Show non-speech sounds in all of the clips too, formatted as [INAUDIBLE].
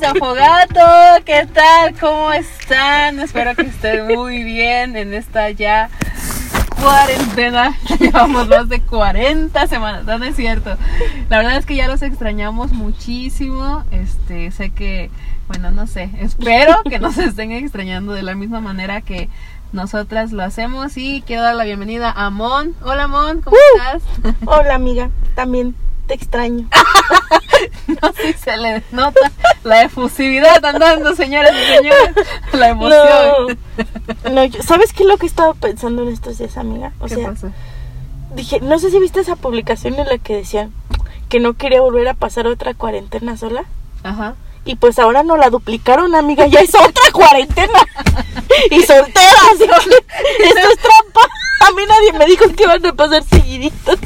De Afogato, ¿qué tal? ¿Cómo están? Espero que estén muy bien en esta ya cuarentena. [LAUGHS] Llevamos más de 40 semanas, no, no es cierto. La verdad es que ya los extrañamos muchísimo. Este, sé que, bueno, no sé, espero que nos estén extrañando de la misma manera que nosotras lo hacemos y quiero dar la bienvenida a Mon. Hola Mon, ¿cómo Uh. estás? Hola amiga, también te extraño. [LAUGHS] No sé si se le nota la efusividad andando, señoras y señores. La emoción. No, no yo- ¿sabes qué es lo que he estado pensando en estos días, amiga? O ¿Qué sea, pasa? dije, no sé si viste esa publicación en la que decían que no quería volver a pasar otra cuarentena sola. Ajá. Y pues ahora no la duplicaron, amiga, ya es otra cuarentena. y soltera, así que esto es trampa. A mí nadie me dijo que iban a pasar seguiditos.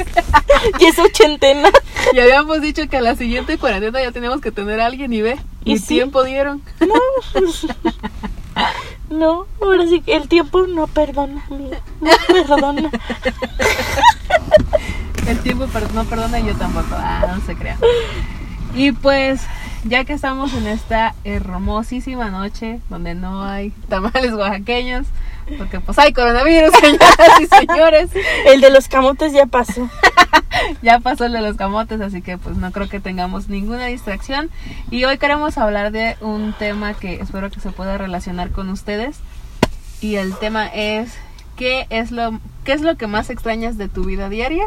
y es ochentena. Y habíamos dicho que a la siguiente cuarentena ya teníamos que tener a alguien y ve. ¿Y Y sí? tiempo dieron. No, ahora sí que el tiempo no perdona, amiga. No perdona. El tiempo no perdona y yo tampoco. Ah, no se crean. Y pues, [LAUGHS] ya que estamos en esta hermosísima noche donde no hay tamales oaxaqueños, porque pues hay coronavirus, [LAUGHS] señoras y señores. El de los camotes ya pasó. [LAUGHS] Ya pasó el de los camotes, así que pues no creo que tengamos ninguna distracción. Y hoy queremos hablar de un tema que espero que se pueda relacionar con ustedes. Y el tema es ¿qué es lo, qué es lo que más extrañas de tu vida diaria?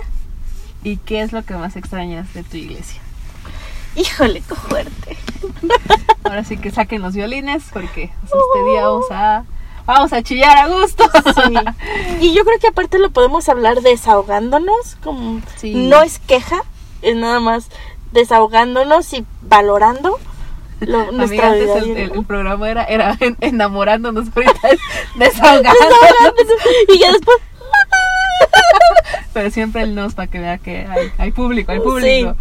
¿Y qué es lo que más extrañas de tu iglesia? Híjole, qué fuerte. [LAUGHS] Ahora sí que saquen los violines porque este día vamos a, vamos a chillar a gusto. Sí. Y yo creo que aparte lo podemos hablar desahogándonos, como Sí. no es queja, es nada más desahogándonos y valorando lo, Amiga, nuestra antes vida. el, diaria. el- el programa era, era en- enamorándonos, ahorita es desahogándonos. Desahogándonos. y ya después Pero siempre el nos para que vea que hay, hay público, hay público.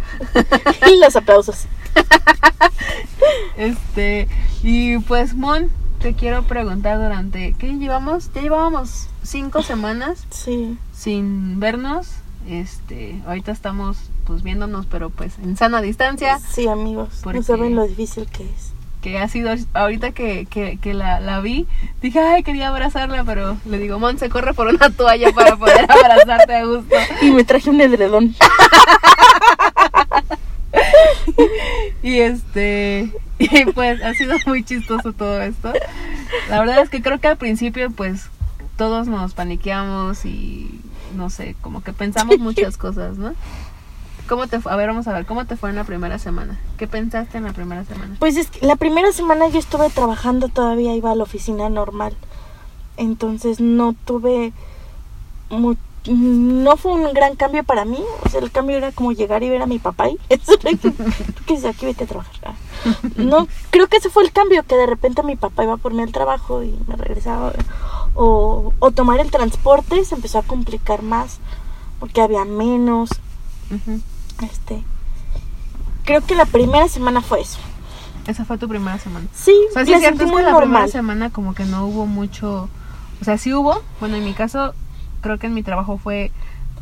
y los aplausos. [LAUGHS] Este, y pues Mon, te quiero preguntar durante, ¿qué llevamos? Ya llevábamos cinco semanas Sí. sin vernos. Este, ahorita estamos pues viéndonos, pero pues en sana distancia, Sí, amigos. Porque- No saben lo difícil que es. Que ha sido, ahorita que, que, que la, la vi, dije, ay, quería abrazarla, pero le digo, Mon, se corre por una toalla para poder [LAUGHS] abrazarte a gusto. Y me traje un edredón. [LAUGHS] Y este, y pues ha sido muy chistoso todo esto. La verdad es que creo que al principio pues todos nos paniqueamos y no sé, como que pensamos muchas cosas, ¿no? ¿Cómo te fue? A ver, vamos a ver, ¿cómo te fue en la primera semana? ¿Qué pensaste en la primera semana? Pues es que la primera semana yo estuve trabajando, todavía iba a la oficina normal. Entonces no tuve no fue un gran cambio para mí, o sea, el cambio era como llegar y ver a mi papá y [LAUGHS] eso era que, que aquí vete a trabajar. Ah. No, creo que ese fue el cambio, que de repente mi papá iba por mí al trabajo y me regresaba o, o tomar el transporte se empezó a complicar más porque había menos, Ujú. Este creo que la primera semana fue eso. Esa fue tu primera semana. Sí, O sea, sí la es cierto, sentí es que muy la primera semana como que no hubo mucho, o sea, sí hubo, bueno, en mi caso, creo que en mi trabajo fue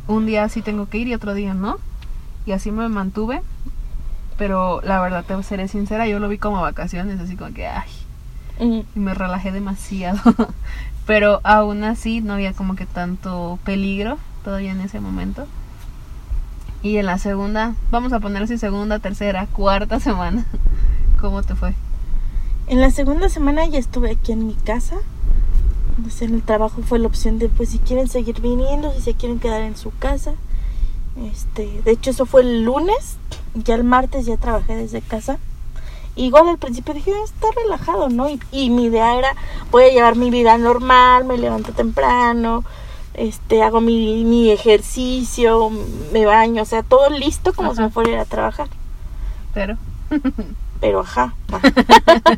un día sí tengo que ir y otro día no, y así me mantuve, pero la verdad, te seré sincera, yo lo vi como vacaciones, así como que, ay, Mm. y me relajé demasiado, [LAUGHS] pero aún así no había como que tanto peligro todavía en ese momento. Y en la segunda, vamos a poner así segunda, tercera, cuarta semana, [LAUGHS] ¿cómo te fue? En la segunda semana ya estuve aquí en mi casa. Entonces en el trabajo fue la opción de pues si quieren seguir viniendo, si se quieren quedar en su casa. Este, de hecho eso fue el lunes, ya el martes ya trabajé desde casa. Igual al principio dije, "Ah, está relajado, ¿no? Y, y mi idea era, voy a llevar mi vida normal, me levanto temprano, este, hago mi, mi ejercicio, me baño, o sea, todo listo como si me fuera a ir a trabajar. Pero... Pero ajá. [LAUGHS]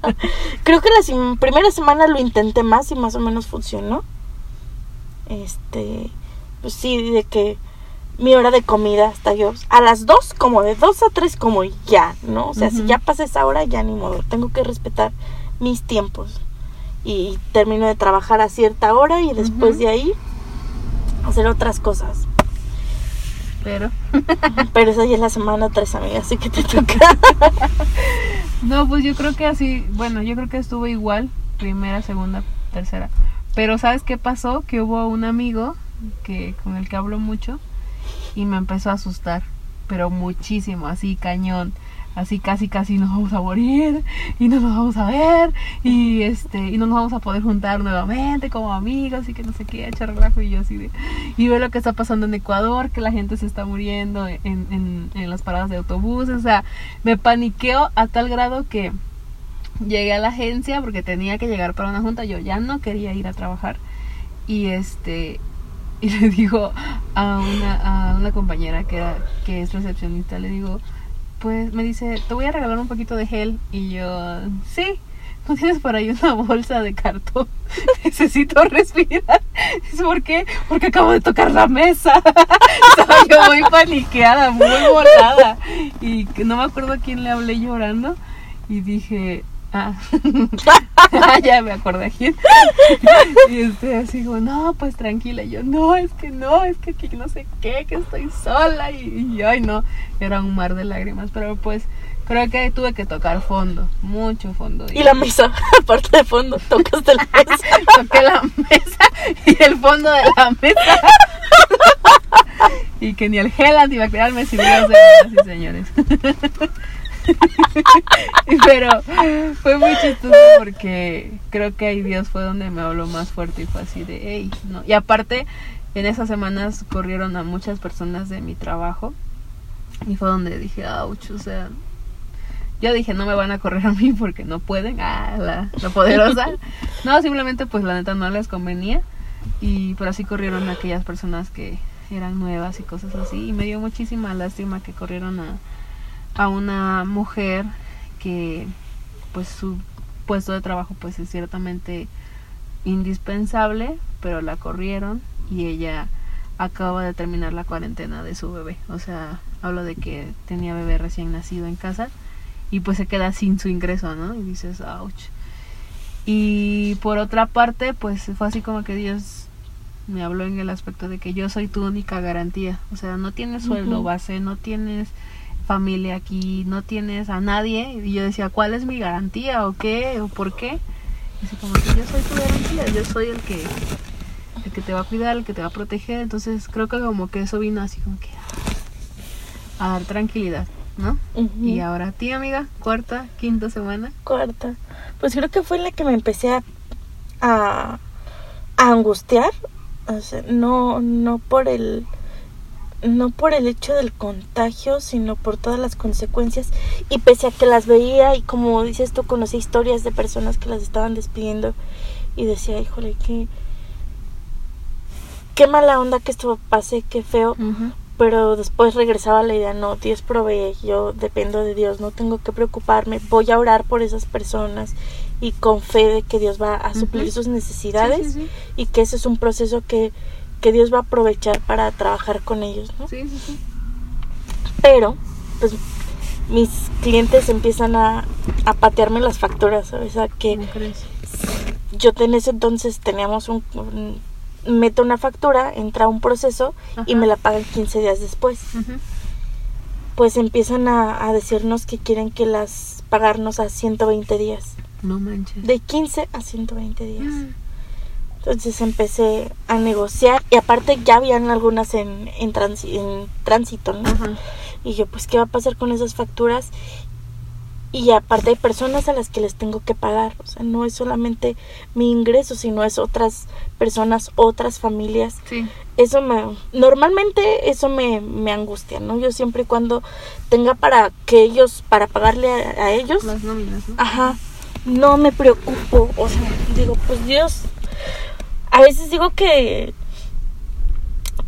[LAUGHS] Creo que la sim- primera semana lo intenté más y más o menos funcionó. Este, pues sí, de que mi hora de comida hasta yo a las dos, como de dos a tres, como ya, ¿no? O sea, si ya pasé esa hora, ya ni modo. Tengo que respetar mis tiempos. Y termino de trabajar a cierta hora y después de ahí hacer otras cosas. Pero, [LAUGHS] Pero esa ya es la semana tres, amiga, así que te [LAUGHS] toca. No, pues yo creo que así, bueno, yo creo que estuvo igual, primera, segunda, tercera. Pero ¿sabes qué pasó? Que hubo un amigo que con el que hablo mucho y me empezó a asustar, pero muchísimo, así cañón así casi casi nos vamos a morir y no nos vamos a ver y este y no nos vamos a poder juntar nuevamente como amigos y que no sé qué echar relajo y yo así de y veo lo que está pasando en Ecuador que la gente se está muriendo en, en, las paradas de autobuses o sea me paniqueo a tal grado que llegué a la agencia porque tenía que llegar para una junta yo ya no quería ir a trabajar y este y [LAUGHS] le digo a una, a una compañera que, que es recepcionista le digo pues me dice, te voy a regalar un poquito de gel. Y yo, sí, [LAUGHS] ¿no tienes por ahí una bolsa de cartón? [LAUGHS] Necesito respirar. [LAUGHS] ¿Por qué? Porque acabo de tocar la mesa. Estaba yo muy paniqueada, muy volada. Y no me acuerdo a quién le hablé llorando. Y dije, Ah, [LAUGHS] [LAUGHS] ya me acordé quién. y este así como, no, pues tranquila. Y yo, no, es que no, es que aquí no sé qué, que estoy sola. Y, y, ay, no, era un mar de lágrimas. Pero pues creo que tuve que tocar fondo, mucho fondo. Y, la mesa, [LAUGHS] aparte de fondo, tocaste la mesa. Toqué la mesa y el fondo de la mesa. y que ni el gel antibacterial me sirvió, y señores. [LAUGHS] Pero fue muy chistoso porque creo que ahí Dios fue donde me habló más fuerte y fue así de, hey, no. Y aparte, en esas semanas corrieron a muchas personas de mi trabajo y fue donde dije, ouch, o sea, yo dije, no me van a correr a mí porque no pueden, ah, la, la poderosa. [LAUGHS] no, simplemente pues la neta no les convenía y por así corrieron a aquellas personas que eran nuevas y cosas así y me dio muchísima lástima que corrieron a a una mujer que pues su puesto de trabajo pues es ciertamente indispensable, pero la corrieron y ella acaba de terminar la cuarentena de su bebé. O sea, hablo de que tenía bebé recién nacido en casa y pues se queda sin su ingreso, ¿no? Y dices, ouch. Y por otra parte, pues fue así como que Dios me habló en el aspecto de que yo soy tu única garantía. O sea, no tienes sueldo base, no tienes familia aquí, no tienes a nadie. Y yo decía, ¿cuál es mi garantía o qué o por qué? Y así como que yo soy tu garantía, yo soy el que, el que te va a cuidar, el que te va a proteger. Entonces creo que como que eso vino así como que a, dar tranquilidad, ¿no? Y ahora a ti, amiga, cuarta, quinta semana. Cuarta. Pues creo que fue la que me empecé a, a, angustiar. O sea, no, no por el no por el hecho del contagio, sino por todas las consecuencias. Y pese a que las veía y como dices tú, conocí historias de personas que las estaban despidiendo y decía, híjole, qué, qué mala onda que esto pase, qué feo. Pero después regresaba a la idea, no, Dios provee, yo dependo de Dios, no tengo que preocuparme, voy a orar por esas personas y con fe de que Dios va a suplir sus necesidades y que ese es un proceso que que Dios va a aprovechar para trabajar con ellos, ¿no? Sí, sí, sí. Pero, pues, mis clientes empiezan a, a patearme las facturas, ¿sabes? A que crees? yo en ese entonces teníamos un, meto una factura, entra un proceso y me la pagan 15 días después. Pues empiezan a, a, decirnos que quieren que las pagarnos a 120 días. No manches. De 15 a 120 días. Mm. Entonces empecé a negociar y aparte ya habían algunas en, en, en tránsito, ¿no? Y yo, pues, ¿qué va a pasar con esas facturas? Y aparte hay personas a las que les tengo que pagar, o sea, no es solamente mi ingreso, sino es otras personas, otras familias. Sí. Eso me, normalmente eso me, me angustia, ¿no? Yo siempre y cuando tenga para que ellos, para pagarle a, a ellos. Las nóminas, ¿no? Ajá, no me preocupo, o sea, digo, pues Dios a veces digo que,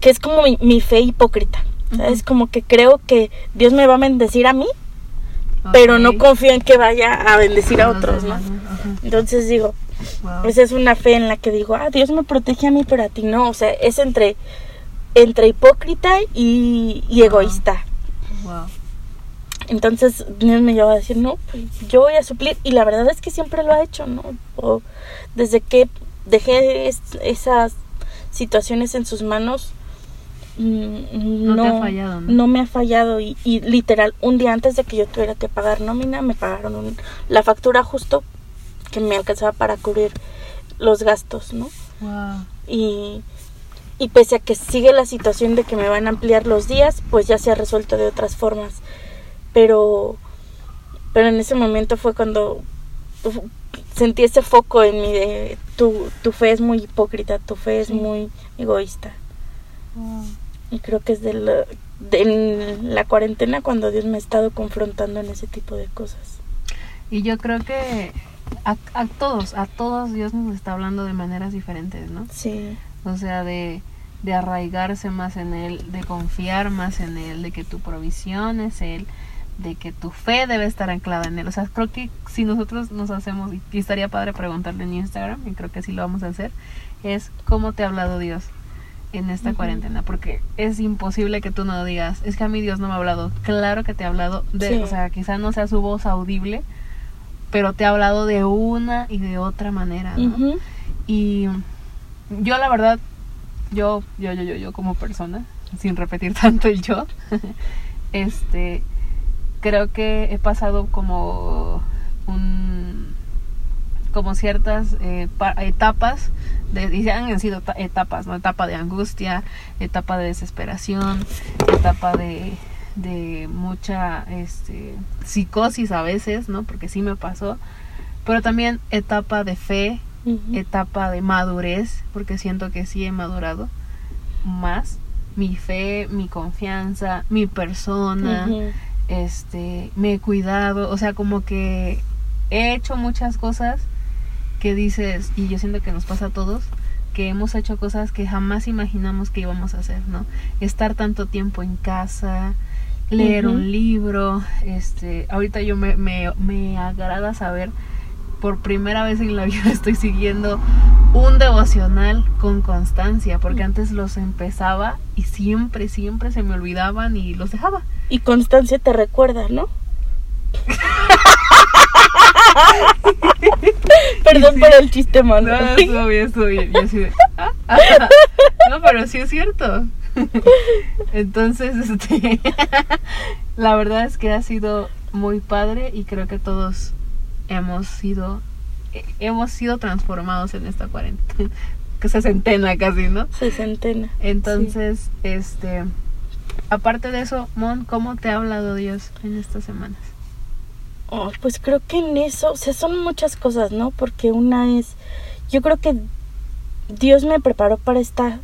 que es como mi, fe hipócrita. Es como que creo que Dios me va a bendecir a mí, pero no confío en que vaya a bendecir a otros, ¿no? Entonces digo, esa es una fe en la que digo, ah, Dios me protege a mí, pero a ti no. O sea, es entre, entre hipócrita y, egoísta. Entonces Dios me lleva a decir, no, pues yo voy a suplir. Y la verdad es que siempre lo ha hecho, ¿no? O desde que dejé esas situaciones en sus manos, mm, No no, te ha fallado, ¿no? no me ha fallado y, y literal un día antes de que yo tuviera que pagar nómina me pagaron un- la factura justo que me alcanzaba para cubrir los gastos, ¿no? Wow. Y, y pese a que sigue la situación de que me van a ampliar los días, pues ya se ha resuelto de otras formas. Pero, pero en ese momento fue cuando sentí ese foco en mí de tu, tu fe es muy hipócrita, tu fe es Sí. muy egoísta. Y creo que es de la, de la cuarentena cuando Dios me ha estado confrontando en ese tipo de cosas. Y yo creo que a, a todos, a todos Dios nos está hablando de maneras diferentes, ¿no? Sí, O sea, de, de arraigarse más en Él, de confiar más en Él, de que tu provisión es Él, de que tu fe debe estar anclada en Él. O sea, creo que si nosotros nos hacemos, y estaría padre preguntarle en Instagram, y creo que sí lo vamos a hacer, es cómo te ha hablado Dios en esta cuarentena, porque es imposible que tú no digas, es que a mí Dios no me ha hablado. Claro que te ha hablado, de, Sí. o sea, quizá no sea su voz audible, pero te ha hablado de una y de otra manera, ¿no? Y yo la verdad, yo, yo, yo, yo, yo como persona, sin repetir [LAUGHS] tanto el yo, [LAUGHS] este, creo que he pasado como un, como ciertas eh, pa- etapas, de, y han sido ta- etapas, ¿no? Etapa de angustia, etapa de desesperación, etapa de, de mucha este, psicosis a veces, ¿no? Porque sí me pasó, pero también etapa de fe, etapa de madurez, porque siento que sí he madurado más. Mi fe, mi confianza, mi persona. Este, me he cuidado, o sea, como que he hecho muchas cosas que dices, y yo siento que nos pasa a todos, que hemos hecho cosas que jamás imaginamos que íbamos a hacer, ¿no? Estar tanto tiempo en casa, leer un libro, este, ahorita yo me, me, me agrada saber, por primera vez en la [LAUGHS] vida estoy siguiendo un devocional con constancia, porque antes los empezaba y siempre, siempre se me olvidaban y los dejaba. Y Constancia te recuerda, ¿no? [LAUGHS] Perdón Sí. por el chiste malo. No, [LAUGHS] estuvo bien, estuvo bien. Yo así de, "Ah, ah". No, pero sí es cierto. [LAUGHS] Entonces, este, la verdad es que ha sido muy padre y creo que todos hemos sido, eh, hemos sido transformados en esta cuarentena, que se centena casi, ¿no? Sesentena. Entonces, este, aparte de eso, Mon, ¿cómo te ha hablado Dios en estas semanas? Oh, pues creo que en eso, o sea, son muchas cosas, ¿no? Porque una es, yo creo que Dios me preparó para esta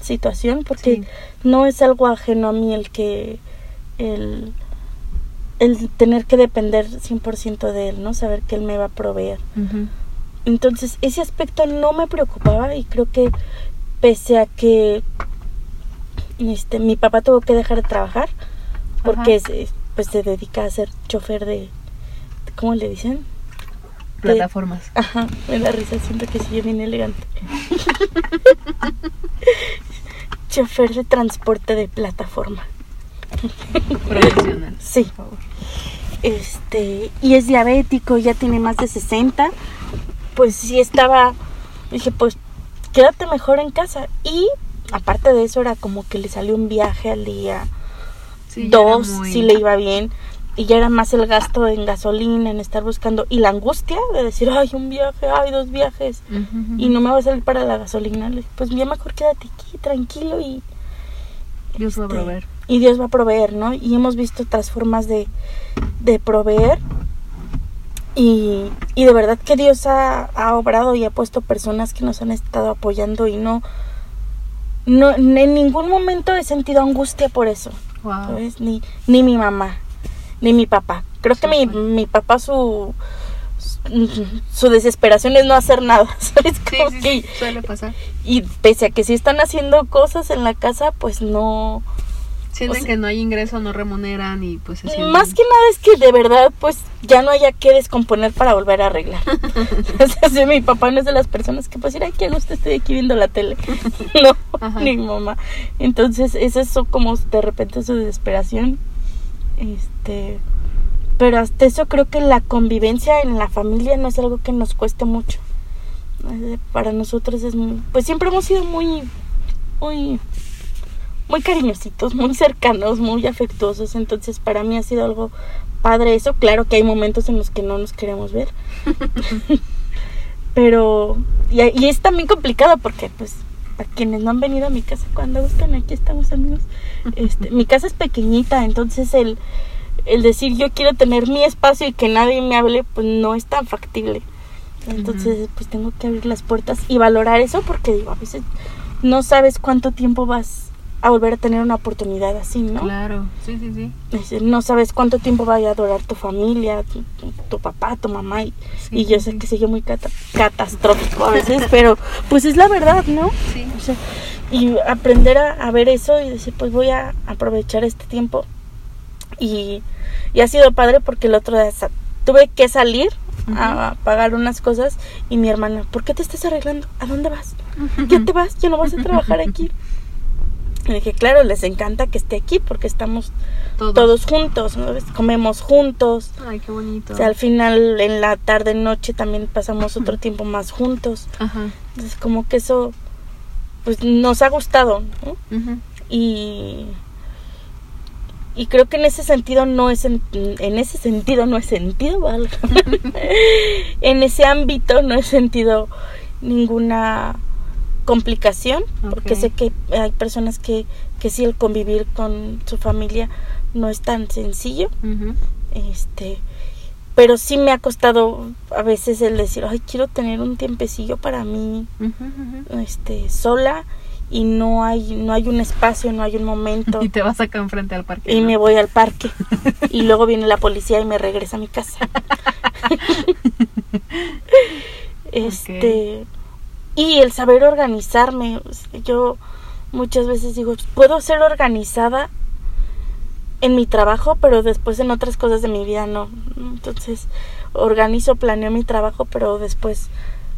situación porque Sí. no es algo ajeno a mí el que, el, el tener que depender 100% de Él, ¿no? Saber que Él me va a proveer. Entonces, ese aspecto no me preocupaba y creo que pese a que este mi papá tuvo que dejar de trabajar porque Ajá. se, pues se dedica a ser chofer de ¿cómo le dicen? Plataformas. Ajá, me da risa, siento que soy bien elegante. [LAUGHS] chofer de transporte de plataforma. Profesional. Sí. Por favor. este y es diabético, ya tiene más de 60, pues sí estaba, dije, pues quédate mejor en casa. Y aparte de eso era como que le salió un viaje al día, Sí, dos, muy- si le iba bien. Y ya era más el gasto en gasolina, en estar buscando. Y la angustia de decir, ay, un viaje, ay, dos viajes. Y no me va a salir para la gasolina. Le dije, pues ya mejor quédate aquí, tranquilo y Dios va a este, proveer. Y Dios va a proveer, ¿no? Y hemos visto otras formas de, de proveer. Y, y de verdad que Dios ha, ha obrado y ha puesto personas que nos han estado apoyando y no, no en ningún momento he sentido angustia por eso, Wow. ¿sabes? Ni, ni mi mamá, ni mi papá. Creo que mi, mi papá su, su desesperación es no hacer nada, [LAUGHS] ¿sabes? Sí, Como sí, que- suele pasar. Y pese a que sí están haciendo cosas en la casa, pues no, Sienten O sea- que no hay ingreso, no remuneran y pues se sienten... Más que nada es que de verdad, pues ya no haya que descomponer para volver a arreglar. [LAUGHS] o sea, si mi papá no es de las personas que pues, ay, qué gusto estoy aquí viendo la tele. [LAUGHS] no, Ajá. ni mamá. Entonces, es eso como de repente su desesperación. Este. Pero hasta eso creo que la convivencia en la familia no es algo que nos cueste mucho. Eh, Para nosotros es muy. Pues siempre hemos sido muy. Muy. Muy cariñositos, muy cercanos, muy afectuosos. Entonces para mí ha sido algo padre eso. Claro que hay momentos en los que no nos queremos ver. [LAUGHS] Pero, y, y es también complicado porque pues para quienes no han venido a mi casa cuando gusten, aquí estamos amigos. Este, mi casa es pequeñita, entonces el, el decir yo quiero tener mi espacio y que nadie me hable, pues no es tan factible. Entonces, pues tengo que abrir las puertas y valorar eso porque digo, a veces no sabes cuánto tiempo vas a volver a tener una oportunidad así, ¿no? Claro, sí, sí, sí. Es No sabes cuánto tiempo vaya a durar tu familia, tu, tu- tu papá, tu mamá. Y, Sí, y yo sí, sé sí. que sigue muy cata- catastrófico a veces, [LAUGHS] pero pues es la verdad, ¿no? Sí. O sea, y aprender a, a ver eso y decir, pues voy a aprovechar este tiempo. Y, y ha sido padre porque el otro día tuve que salir a pagar unas cosas y mi hermana, ¿por qué te estás arreglando? ¿A dónde vas? [LAUGHS] ¿Ya te vas? ¿Ya no vas a trabajar aquí? [LAUGHS] Y dije, claro, les encanta que esté aquí porque estamos Todos. todos juntos, ¿no? comemos juntos. Ay, qué bonito. O sea, al final, en la tarde, noche, también pasamos otro tiempo más juntos. Ajá. Entonces, como que eso, pues nos ha gustado. Y, y creo que en ese sentido no es, en, en ese sentido no he sentido, valga. [LAUGHS] en ese ámbito no he sentido ninguna complicación, porque sé que hay personas que, que sí el convivir con su familia no es tan sencillo. Este pero sí me ha costado a veces el decir ay quiero tener un tiempecillo para mí este sola y no hay no hay un espacio no hay un momento. [LAUGHS] Y te vas acá enfrente al parque. y ¿no? me voy al parque. Y luego viene la policía y me regresa a mi casa. [LAUGHS] [LAUGHS] Este y el saber organizarme sea, yo muchas veces digo puedo ser organizada en mi trabajo pero después en otras cosas de mi vida no. Entonces organizo planeo mi trabajo pero después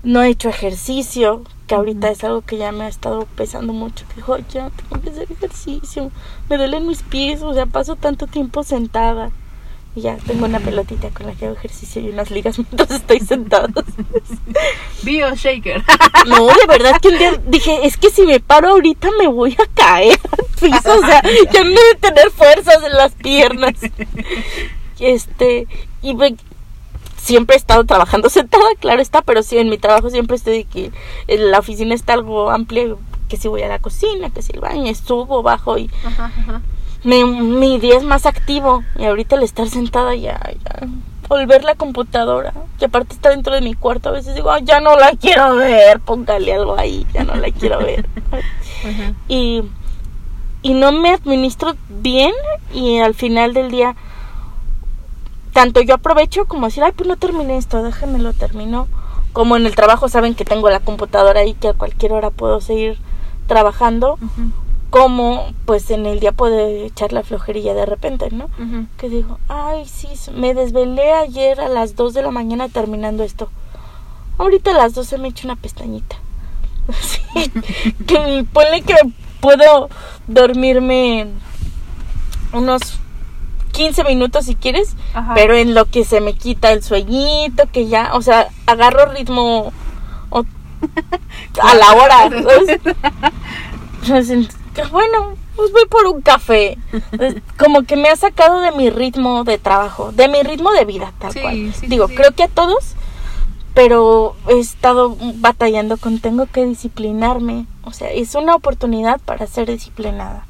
no he hecho ejercicio que ahorita es algo que ya me ha estado pesando mucho que digo "Ay, ya tengo que hacer ejercicio me duelen mis pies o sea paso tanto tiempo sentada y ya tengo una pelotita con la que hago ejercicio y unas ligas [LAUGHS] mientras estoy sentada Bio Shaker. [LAUGHS] no, de verdad que un día dije, es que si me paro ahorita me voy a caer al piso, o sea, ya no de tener fuerzas en las piernas. Este, y me- siempre he estado trabajando sentada, claro está, pero sí, en mi trabajo siempre estoy de que la oficina está algo amplia, que si voy a la cocina, que si el baño, subo, bajo y Ajá, ajá. Me, mi día es más activo y ahorita el estar sentada ya, ya, volver la computadora, que aparte está dentro de mi cuarto, a veces digo, "Ay, ya no la quiero ver, póngale algo ahí, ya no la quiero ver. [LAUGHS] Y, y no me administro bien y al final del día, tanto yo aprovecho como decir, ay, pues no terminé esto, déjame lo termino. Como en el trabajo saben que tengo la computadora ahí, que a cualquier hora puedo seguir trabajando Ujú, como pues en el día puede echar la flojerilla de repente, ¿no? Que digo, ay, sí, me desvelé ayer a las 2 de la mañana terminando esto. Ahorita a las 12 me echo una pestañita. [LAUGHS] Sí, que ponle que puedo dormirme unos 15 minutos si quieres, Ajá. pero en lo que se me quita el sueñito, que ya, o sea, agarro ritmo o- [LAUGHS] a la hora. ¿sabes? [LAUGHS] Que bueno, pues voy por un café. Como que me ha sacado de mi ritmo de trabajo, de mi ritmo de vida, tal Sí, cual. sí, Digo, sí. creo que a todos, pero he estado batallando con tengo que disciplinarme. O sea, es una oportunidad para ser disciplinada.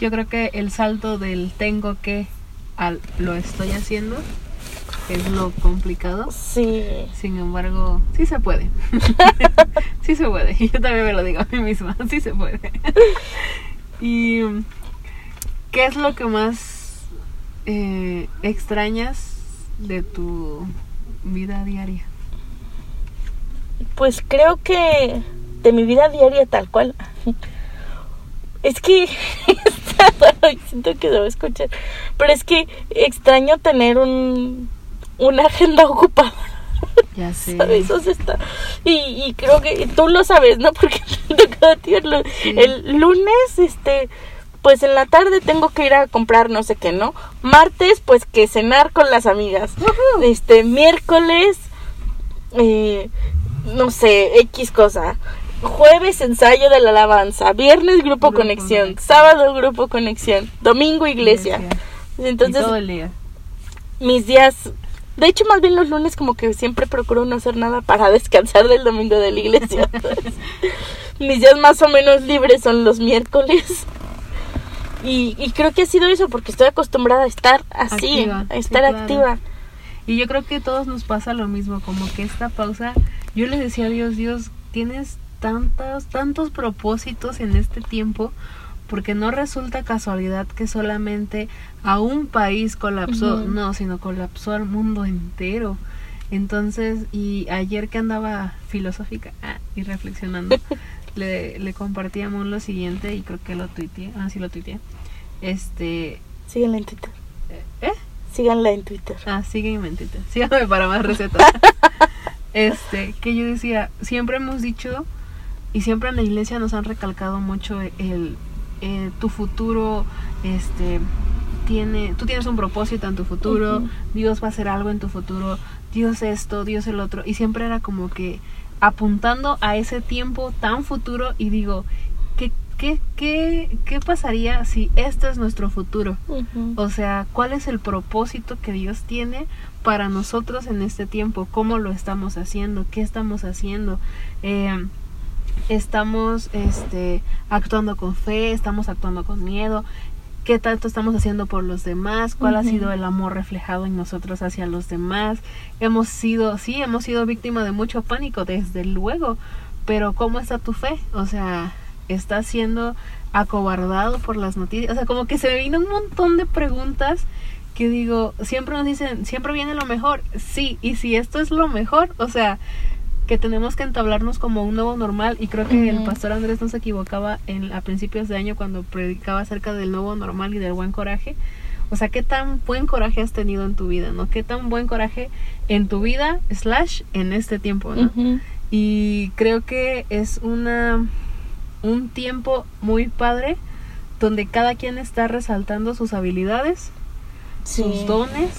Yo creo que el salto del tengo que al lo estoy haciendo es lo complicado. Sí. Sin embargo, sí se puede. [LAUGHS] [LAUGHS] sí se puede. Y [LAUGHS] yo también me lo digo a mí misma. Sí se puede. ¿Y qué es lo que más eh, extrañas de tu vida diaria? Pues creo que de mi vida diaria tal cual. Es que está raro y siento que se va a escuchar. Pero es que extraño tener un una agenda ocupada. Ya sé. [LAUGHS] ¿Sabes? O sea, está. Y, y creo que tú lo sabes, ¿no? [LAUGHS] Porque te tocó a ti el, Sí. el lunes, este. Pues en la tarde tengo que ir a comprar no sé qué, ¿no? Martes, pues que cenar con las amigas. Este, miércoles, eh, no sé, X cosa. jueves ensayo de la alabanza, viernes grupo, Grupo conexión, Conexión. sábado grupo conexión, domingo iglesia. Entonces, todo el día. mis días, de hecho más bien los lunes como que siempre procuro no hacer nada para [LAUGHS] descansar del domingo de la iglesia. Entonces, [LAUGHS] mis días más o menos libres son los miércoles. Y, y creo que ha sido eso porque estoy acostumbrada a estar así, Activa, a sí, estar claro. activa. Y yo creo que a todos nos pasa lo mismo, como que esta pausa, yo le decía a Dios, Dios, tienes tantos, tantos propósitos en este tiempo, porque no resulta casualidad que solamente a un país colapsó, no, sino colapsó al mundo entero. Entonces, y ayer que andaba filosófica ah, y reflexionando, [LAUGHS] le, le compartí a Mon lo siguiente y creo que lo tuiteé, ah, sí lo tuiteé. Este, Síganla en Twitter. ¿eh? Síganla en Twitter. Ah, sígueme en Twitter. Síganme para más recetas. [LAUGHS] este, que yo decía, siempre hemos dicho y siempre en la iglesia nos han recalcado mucho el, eh, tu futuro, este, tiene, tú tienes un propósito en tu futuro. Dios va a hacer algo en tu futuro, Dios esto, Dios el otro, y siempre era como que apuntando a ese tiempo tan futuro y digo, ¿qué, qué, qué, qué pasaría si este es nuestro futuro? O sea, ¿cuál es el propósito que Dios tiene para nosotros en este tiempo? ¿Cómo lo estamos haciendo? ¿Qué estamos haciendo? Eh, estamos este, actuando con fe, estamos actuando con miedo. ¿Qué tanto estamos haciendo por los demás? ¿Cuál ha sido el amor reflejado en nosotros hacia los demás? Hemos sido, sí, hemos sido víctima de mucho pánico, desde luego, pero ¿cómo está tu fe? O sea, ¿estás siendo acobardado por las noticias? O sea, como que se me vino un montón de preguntas que digo, siempre nos dicen, siempre viene lo mejor. Sí, y si esto es lo mejor, o sea, que tenemos que entablarnos como un nuevo normal y creo que el Ujú. pastor Andrés no se equivocaba en, a principios de año cuando predicaba acerca del nuevo normal y del buen coraje. O sea, ¿qué tan buen coraje has tenido en tu vida, no? ¿Qué tan buen coraje en tu vida, slash, en este tiempo, no? Ujú. Y creo que es una un tiempo muy padre donde cada quien está resaltando sus habilidades, Sí. sus dones.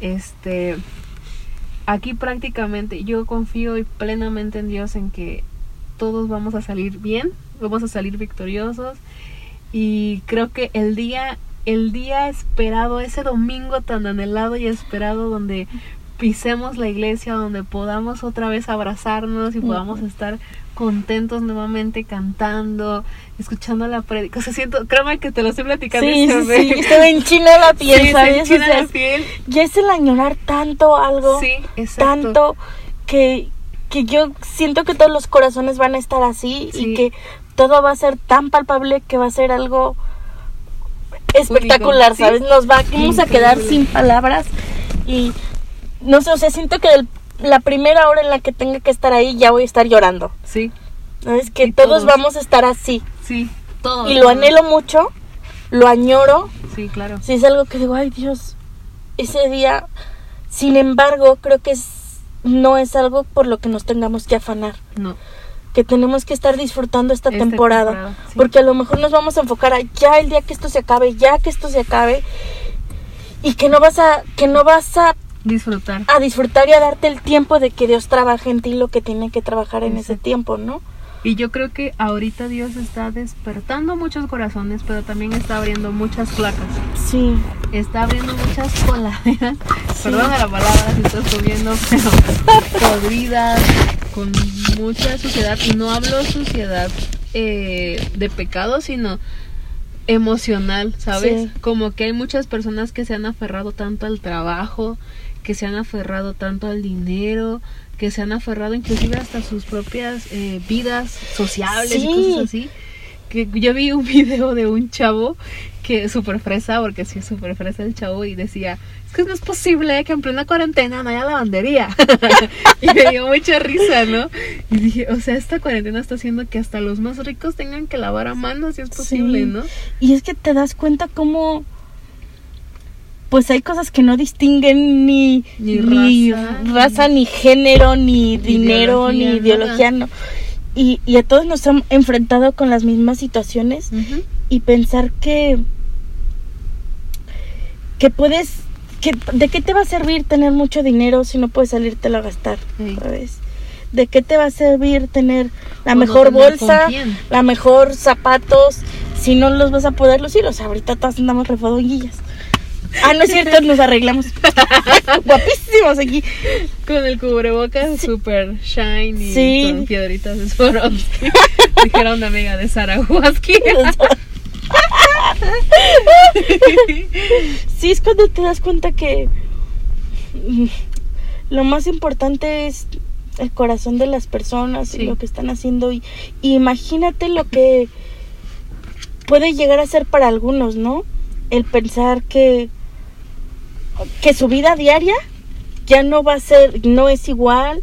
Este aquí prácticamente yo confío plenamente en Dios en que todos vamos a salir bien, vamos a salir victoriosos. Y creo que el día el día esperado, ese domingo tan anhelado y esperado donde pisemos la iglesia, donde podamos otra vez abrazarnos y podamos estar contentos nuevamente cantando, escuchando la predica. O sea, siento, créeme que te lo estoy platicando. Sí, se sí, sí, [LAUGHS] se me enchina la piel, Sí, se ¿sabes? O sea, la piel. ya es el añorar tanto algo, Sí, exacto. tanto que, que yo siento que todos los corazones van a estar así Sí. y que todo va a ser tan palpable que va a ser algo espectacular. ¿sabes? Nos va, vamos a quedar sin palabras y no sé, o sea, siento que el- la primera hora en la que tenga que estar ahí ya voy a estar llorando. Sí, ¿Sabes? Que Y todos, todos. vamos a estar así. sí, todo. Y lo anhelo mucho, lo añoro, Sí, claro. si es algo que digo, ay Dios, ese día, sin embargo, creo que es- no es algo por lo que nos tengamos que afanar, No. que tenemos que estar disfrutando esta Esta temporada, temporada, sí. porque a lo mejor nos vamos a enfocar a ya el día que esto se acabe, ya que esto se acabe, y que no vas a, que no vas a, Disfrutar. a disfrutar y a darte el tiempo de que Dios trabaje en ti lo que tiene que trabajar en ese tiempo, ¿no? Y yo creo que ahorita Dios está despertando muchos corazones, pero también está abriendo muchas placas. Sí, Está abriendo muchas coladeras. Perdón a la palabra si estoy subiendo, pero podridas, con mucha suciedad. Y no hablo suciedad eh, de pecado, sino emocional, ¿sabes? Sí. Como que hay muchas personas que se han aferrado tanto al trabajo, que se han aferrado tanto al dinero, que se han aferrado inclusive hasta sus propias eh, vidas sociables y Sí. cosas así. Que yo vi un [LAUGHS] video de un chavo que súper fresa, porque sí es súper fresa el chavo, y decía, es que no es posible que en plena cuarentena no haya lavandería. [LAUGHS] y me dio mucha risa, ¿no? Y dije, o sea, esta cuarentena está haciendo que hasta los más ricos tengan que lavar a mano, si es posible, Sí. ¿no? Y es que te das cuenta cómo pues hay cosas que no distinguen ni, Ni ni raza, raza, ni género, ni, dinero, ideología, ni ideología, no. Y, y a todos nos han enfrentado con las mismas situaciones Ujú. y pensar que que puedes que de qué te va a servir tener mucho dinero si no puedes salírtelo a gastar, Sí. ¿sabes? ¿De qué te va a servir tener la O mejor bolsa, la mejor zapatos, si no los vas a poder lucir? O sea, ahorita todas andamos refodonguillas. Ah, no es cierto, nos arreglamos. [LAUGHS] Guapísimos aquí. Con el cubrebocas super shiny Sí. con piedritas de Swarovski. [LAUGHS] Dijera una amiga de Sara Huasky. [LAUGHS] Sí, es cuando te das cuenta que lo más importante es el corazón de las personas Sí. y lo que están haciendo. Y, y imagínate lo que puede llegar a ser para algunos, ¿no? El pensar que, que su vida diaria ya no va a ser, no es igual,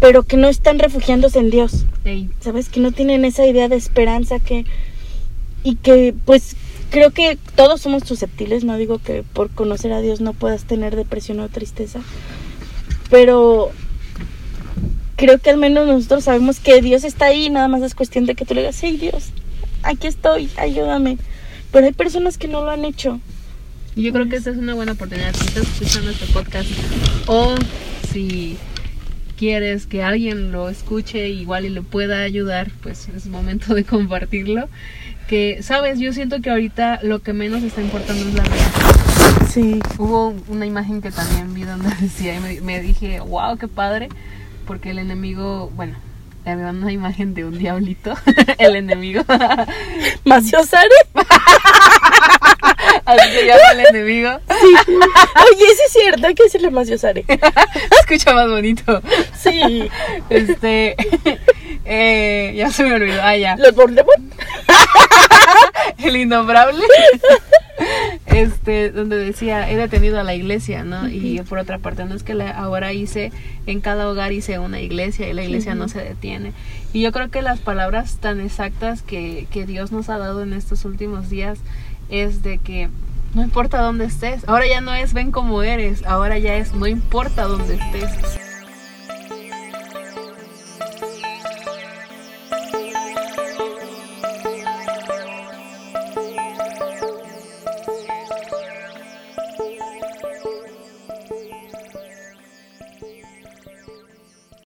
pero que no están refugiándose en Dios. ¿sabes? Que no tienen esa idea de esperanza que y que pues creo que todos somos susceptibles, no digo que por conocer a Dios no puedas tener depresión o tristeza, pero creo que al menos nosotros sabemos que Dios está ahí, nada más es cuestión de que tú le digas, hey Dios, aquí estoy, ayúdame. Pero hay personas que no lo han hecho. Yo creo que esta es una buena oportunidad. Si estás escuchando este podcast o si quieres que alguien lo escuche igual y le pueda ayudar, pues es momento de compartirlo. Que, sabes, yo siento que ahorita lo que menos está importando es la religión. Sí. Hubo una imagen que también vi donde [LAUGHS] decía y me, me dije, wow, qué padre, porque el enemigo, bueno, le había una imagen de un diablito, [LAUGHS] el enemigo, [LAUGHS] Macio Sare. [LAUGHS] así se llama el enemigo, Oye, sí es cierto, hay que decirle Macio Sare. escucha más bonito. Sí. Este, eh, ya se me olvidó, ah, ya, Los Voldemort. el innombrable. [LAUGHS] Este, donde decía, he detenido a la iglesia, ¿no? Y por otra parte, no es que la- ahora hice, en cada hogar hice una iglesia y la iglesia no se detiene. Y yo creo que las palabras tan exactas que, que Dios nos ha dado en estos últimos días es de que no importa dónde estés, ahora ya no es ven como eres, ahora ya es no importa dónde estés.